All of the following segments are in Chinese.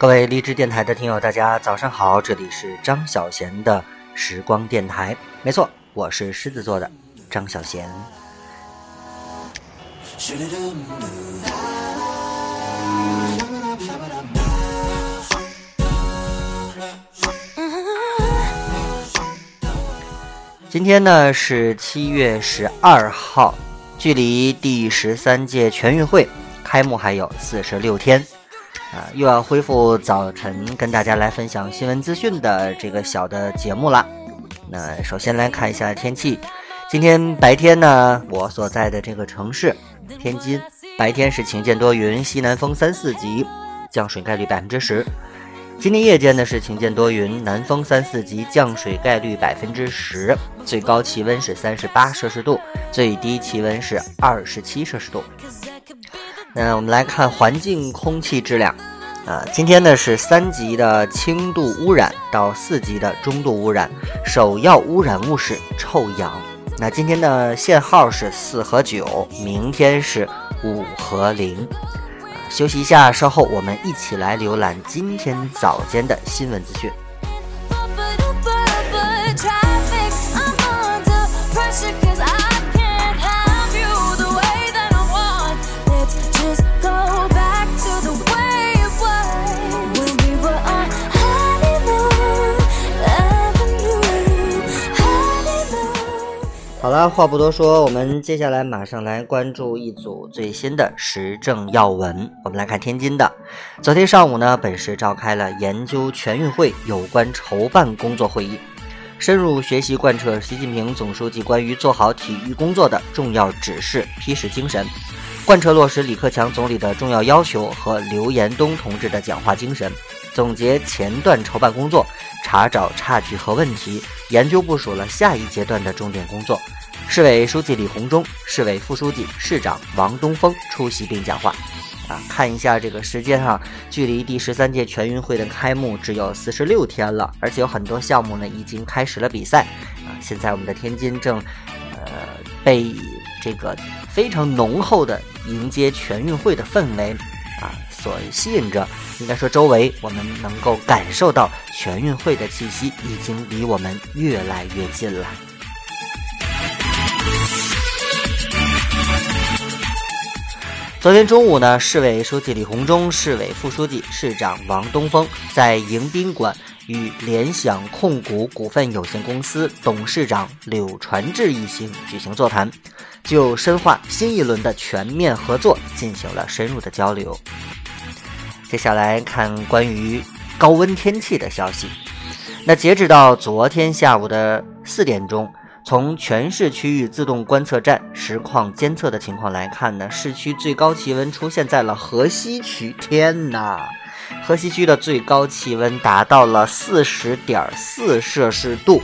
各位励志电台的听友，大家早上好，这里是张小贤的时光电台，没错，我是狮子座的张小贤。今天呢是七月十二号，距离第十三届全运会开幕还有四十六天，啊，又要恢复早晨跟大家来分享新闻资讯的这个小的节目了。那首先来看一下天气，今天白天呢，我所在的这个城市天津，白天是晴间多云，西南风三四级，降水概率百分之十。今天夜间呢是晴间多云，南风三四级，降水概率百分之十，最高气温是三十八摄氏度，最低气温是二十七摄氏度。那我们来看环境空气质量，啊，今天呢是三级的轻度污染到四级的中度污染，首要污染物是臭氧。那今天的限号是四和九，明天是五和零。休息一下，稍后我们一起来浏览今天早间的新闻资讯。好了，话不多说，我们接下来马上来关注一组最新的时政要闻。我们来看天津的，昨天上午呢，本市召开了研究全运会有关筹办工作会议，深入学习贯彻习近平总书记关于做好体育工作的重要指示批示精神，贯彻落实李克强总理的重要要求和刘延东同志的讲话精神，总结前段筹办工作。查找差距和问题，研究部署了下一阶段的重点工作。市委书记李鸿忠、市委副书记、市长王东峰出席并讲话。啊，看一下这个时间哈，距离第十三届全运会的开幕只有四十六天了，而且有很多项目呢已经开始了比赛。啊，现在我们的天津正，呃，被这个非常浓厚的迎接全运会的氛围啊。所吸引着，应该说周围我们能够感受到全运会的气息，已经离我们越来越近了。昨天中午呢，市委书记李鸿忠、市委副书记、市长王东峰在迎宾馆与联想控股股份有限公司董事长柳传志一行举行座谈，就深化新一轮的全面合作进行了深入的交流。接下来看关于高温天气的消息。那截止到昨天下午的四点钟，从全市区域自动观测站实况监测的情况来看呢，市区最高气温出现在了河西区。天哪，河西区的最高气温达到了四十点四摄氏度。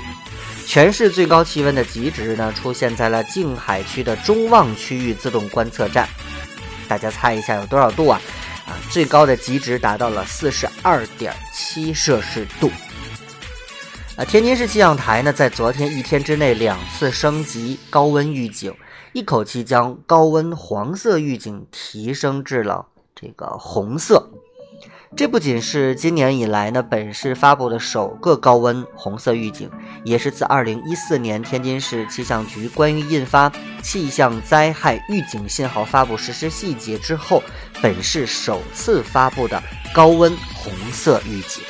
全市最高气温的极值呢，出现在了静海区的中望区域自动观测站。大家猜一下有多少度啊？啊，最高的极值达到了四十二点七摄氏度。啊，天津市气象台呢，在昨天一天之内两次升级高温预警，一口气将高温黄色预警提升至了这个红色。这不仅是今年以来呢本市发布的首个高温红色预警，也是自2014年天津市气象局关于印发气象灾害预警信号发布实施细节之后，本市首次发布的高温红色预警。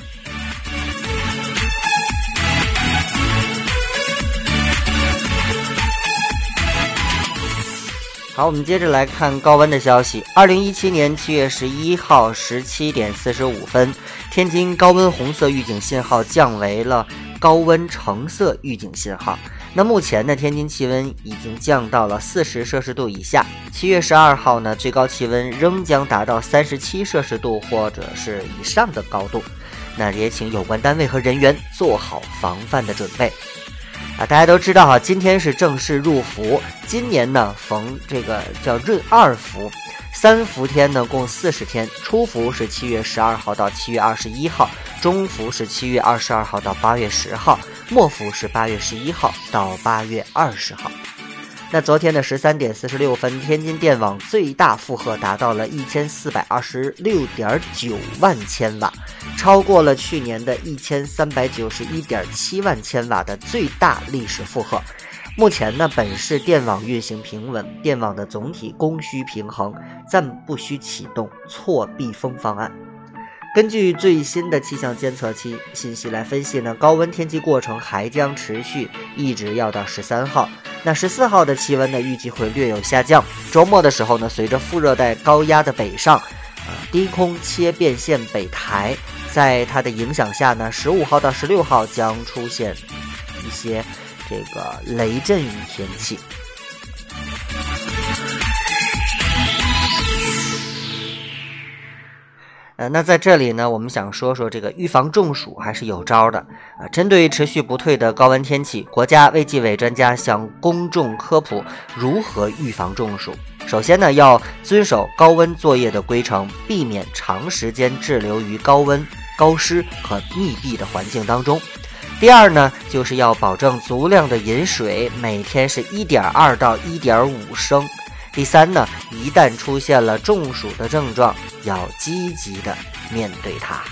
好，我们接着来看高温的消息。二零一七年七月十一号十七点四十五分，天津高温红色预警信号降为了高温橙色预警信号。那目前呢，天津气温已经降到了四十摄氏度以下。七月十二号呢，最高气温仍将达到三十七摄氏度或者是以上的高度。那也请有关单位和人员做好防范的准备。啊，大家都知道哈，今天是正式入伏。今年呢，逢这个叫闰二伏，三伏天呢共四十天。初伏是七月十二号到七月二十一号，中伏是七月二十二号到八月十号，末伏是八月十一号到八月二十号。那昨天的十三点四十六分，天津电网最大负荷达到了一千四百二十六点九万千瓦，超过了去年的一千三百九十一点七万千瓦的最大历史负荷。目前呢，本市电网运行平稳，电网的总体供需平衡，暂不需启动错避风方案。根据最新的气象监测器信息来分析呢，高温天气过程还将持续，一直要到十三号。那十四号的气温呢，预计会略有下降。周末的时候呢，随着副热带高压的北上，呃，低空切变线北抬，在它的影响下呢，十五号到十六号将出现一些这个雷阵雨天气。呃，那在这里呢，我们想说说这个预防中暑还是有招的啊。针对持续不退的高温天气，国家卫计委专家向公众科普如何预防中暑。首先呢，要遵守高温作业的规程，避免长时间滞留于高温、高湿和密闭的环境当中。第二呢，就是要保证足量的饮水，每天是一点二到一点五升。第三呢，一旦出现了中暑的症状，要积极的面对它。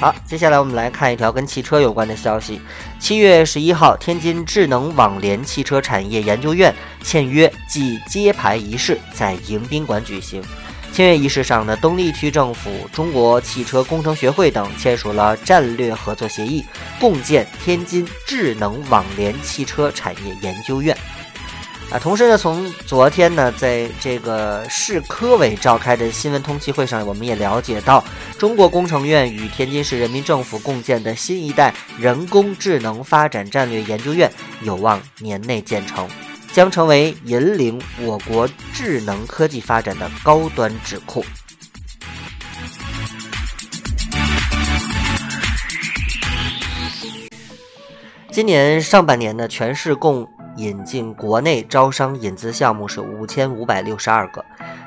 好，接下来我们来看一条跟汽车有关的消息。七月十一号，天津智能网联汽车产业研究院签约暨揭牌仪式在迎宾馆举行。签约仪式上呢，东丽区政府、中国汽车工程学会等签署了战略合作协议，共建天津智能网联汽车产业研究院。啊，同时呢，从昨天呢，在这个市科委召开的新闻通气会上，我们也了解到，中国工程院与天津市人民政府共建的新一代人工智能发展战略研究院有望年内建成。将成为引领我国智能科技发展的高端智库。今年上半年呢，全市共引进国内招商引资项目是五千五百六十二个，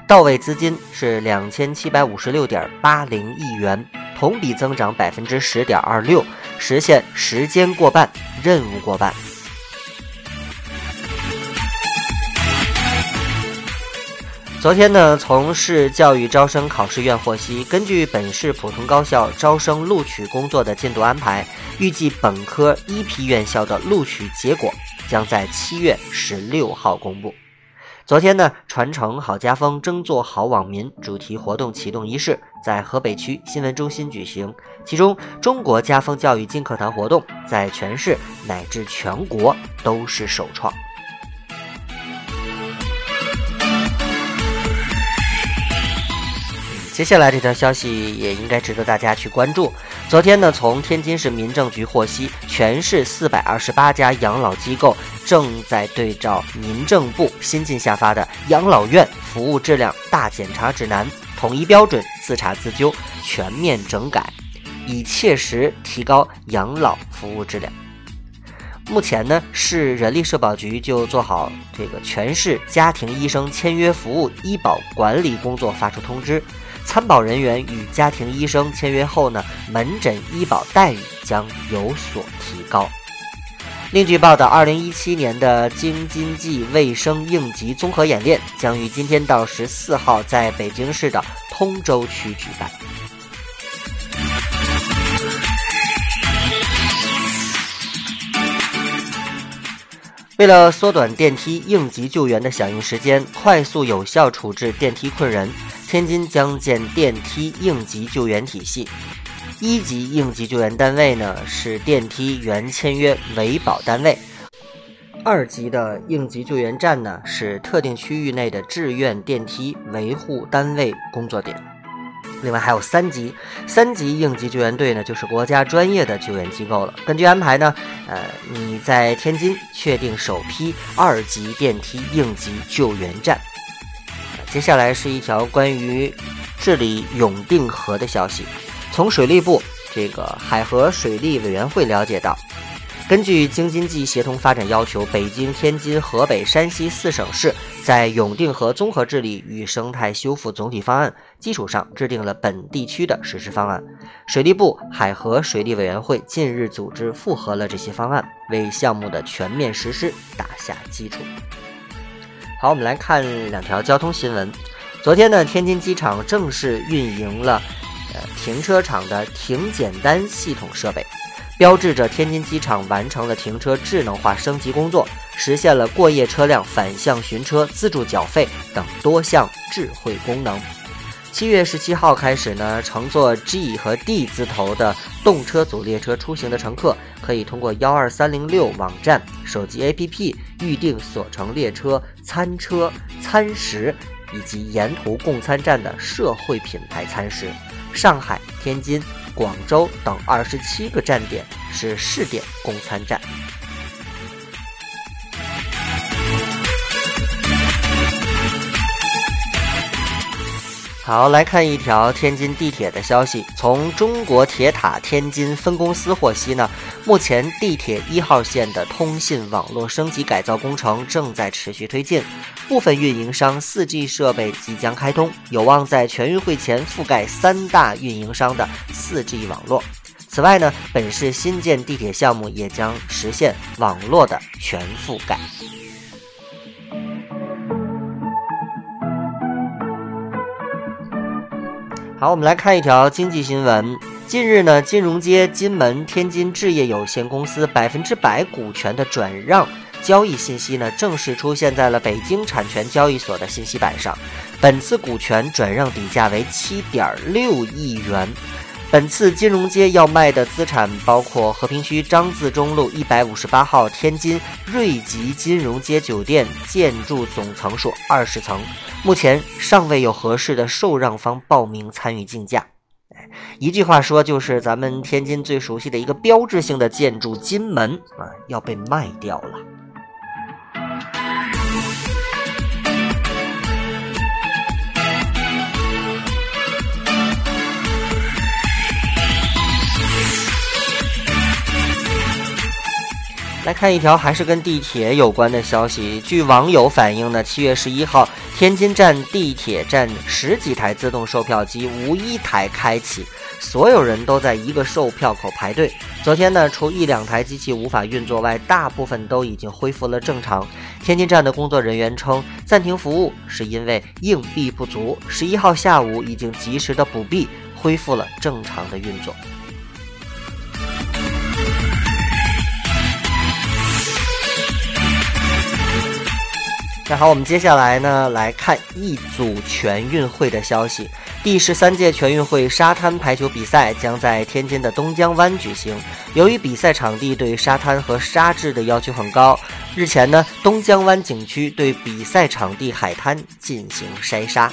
到位资金是两千七百五十六点八零亿元，同比增长百分之十点二六，实现时间过半、任务过半。昨天呢，从市教育招生考试院获悉，根据本市普通高校招生录取工作的进度安排，预计本科一批院校的录取结果将在七月十六号公布。昨天呢，传承好家风，争做好网民主题活动启动仪式在河北区新闻中心举行，其中中国家风教育金课堂活动在全市乃至全国都是首创。接下来这条消息也应该值得大家去关注。昨天呢，从天津市民政局获悉，全市四百二十八家养老机构正在对照民政部新近下发的《养老院服务质量大检查指南》，统一标准，自查自纠，全面整改，以切实提高养老服务质量。目前呢，市人力社保局就做好这个全市家庭医生签约服务医保管理工作，发出通知。参保人员与家庭医生签约后呢，门诊医保待遇将有所提高。另据报道，二零一七年的京津冀卫生应急综合演练将于今天到十四号在北京市的通州区举办。为了缩短电梯应急救援的响应时间，快速有效处置电梯困人。天津将建电梯应急救援体系，一级应急救援单位呢是电梯原签约维保单位，二级的应急救援站呢是特定区域内的志愿电梯维护单位工作点。另外还有三级，三级应急救援队呢就是国家专业的救援机构了。根据安排呢，呃，你在天津确定首批二级电梯应急救援站。接下来是一条关于治理永定河的消息。从水利部这个海河水利委员会了解到，根据京津冀协同发展要求，北京、天津、河北、山西四省市在永定河综合治理与生态修复总体方案基础上，制定了本地区的实施方案。水利部海河水利委员会近日组织复核了这些方案，为项目的全面实施打下基础。好，我们来看两条交通新闻。昨天呢，天津机场正式运营了呃停车场的停简单系统设备。标志着天津机场完成了停车智能化升级工作，实现了过夜车辆反向寻车、自助缴费等多项智慧功能。七月十七号开始呢，乘坐 G 和 D 字头的动车组列车出行的乘客，可以通过幺二三零六网站、手机 APP 预订所乘列车餐车、餐食以及沿途供餐站的社会品牌餐食。上海、天津。广州等二十七个站点是试点供餐站。好，来看一条天津地铁的消息。从中国铁塔天津分公司获悉呢，目前地铁一号线的通信网络升级改造工程正在持续推进，部分运营商 4G 设备即将开通，有望在全运会前覆盖三大运营商的 4G 网络。此外呢，本市新建地铁项目也将实现网络的全覆盖。好，我们来看一条经济新闻。近日呢，金融街金门天津置业有限公司百分之百股权的转让交易信息呢，正式出现在了北京产权交易所的信息板上。本次股权转让底价为七点六亿元。本次金融街要卖的资产包括和平区张自忠路一百五十八号天津瑞吉金融街酒店，建筑总层数二十层。目前尚未有合适的受让方报名参与竞价。一句话说，就是咱们天津最熟悉的一个标志性的建筑——金门啊，要被卖掉了。来看一条还是跟地铁有关的消息。据网友反映呢，七月十一号，天津站地铁站十几台自动售票机无一台开启，所有人都在一个售票口排队。昨天呢，除一两台机器无法运作外，大部分都已经恢复了正常。天津站的工作人员称，暂停服务是因为硬币不足。十一号下午已经及时的补币，恢复了正常的运作。那好，我们接下来呢来看一组全运会的消息。第十三届全运会沙滩排球比赛将在天津的东江湾举行。由于比赛场地对沙滩和沙质的要求很高，日前呢，东江湾景区对比赛场地海滩进行筛沙。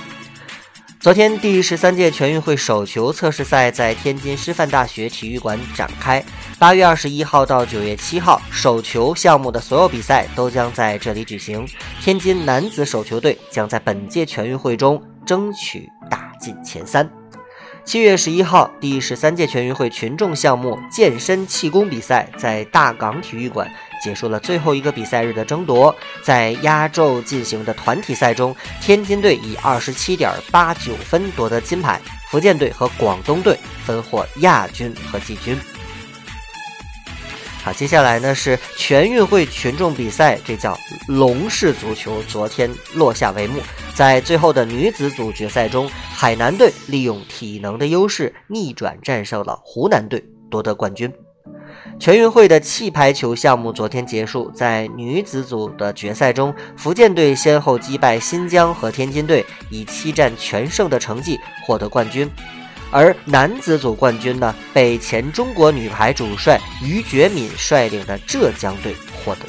昨天，第十三届全运会手球测试赛在天津师范大学体育馆展开。八月二十一号到九月七号，手球项目的所有比赛都将在这里举行。天津男子手球队将在本届全运会中争取打进前三。七月十一号，第十三届全运会群众项目健身气功比赛在大港体育馆结束了最后一个比赛日的争夺。在压轴进行的团体赛中，天津队以二十七点八九分夺得金牌，福建队和广东队分获亚军和季军。好，接下来呢是全运会群众比赛，这叫龙式足球。昨天落下帷幕，在最后的女子组决赛中，海南队利用体能的优势逆转战胜了湖南队，夺得冠军。全运会的气排球项目昨天结束，在女子组的决赛中，福建队先后击败新疆和天津队，以七战全胜的成绩获得冠军。而男子组冠军呢，被前中国女排主帅于觉敏率领的浙江队获得。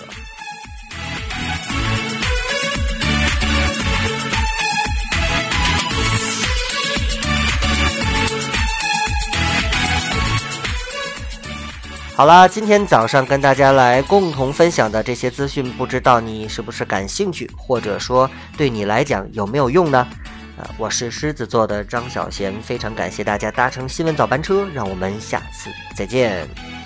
好啦，今天早上跟大家来共同分享的这些资讯，不知道你是不是感兴趣，或者说对你来讲有没有用呢？我是狮子座的张小贤，非常感谢大家搭乘新闻早班车，让我们下次再见。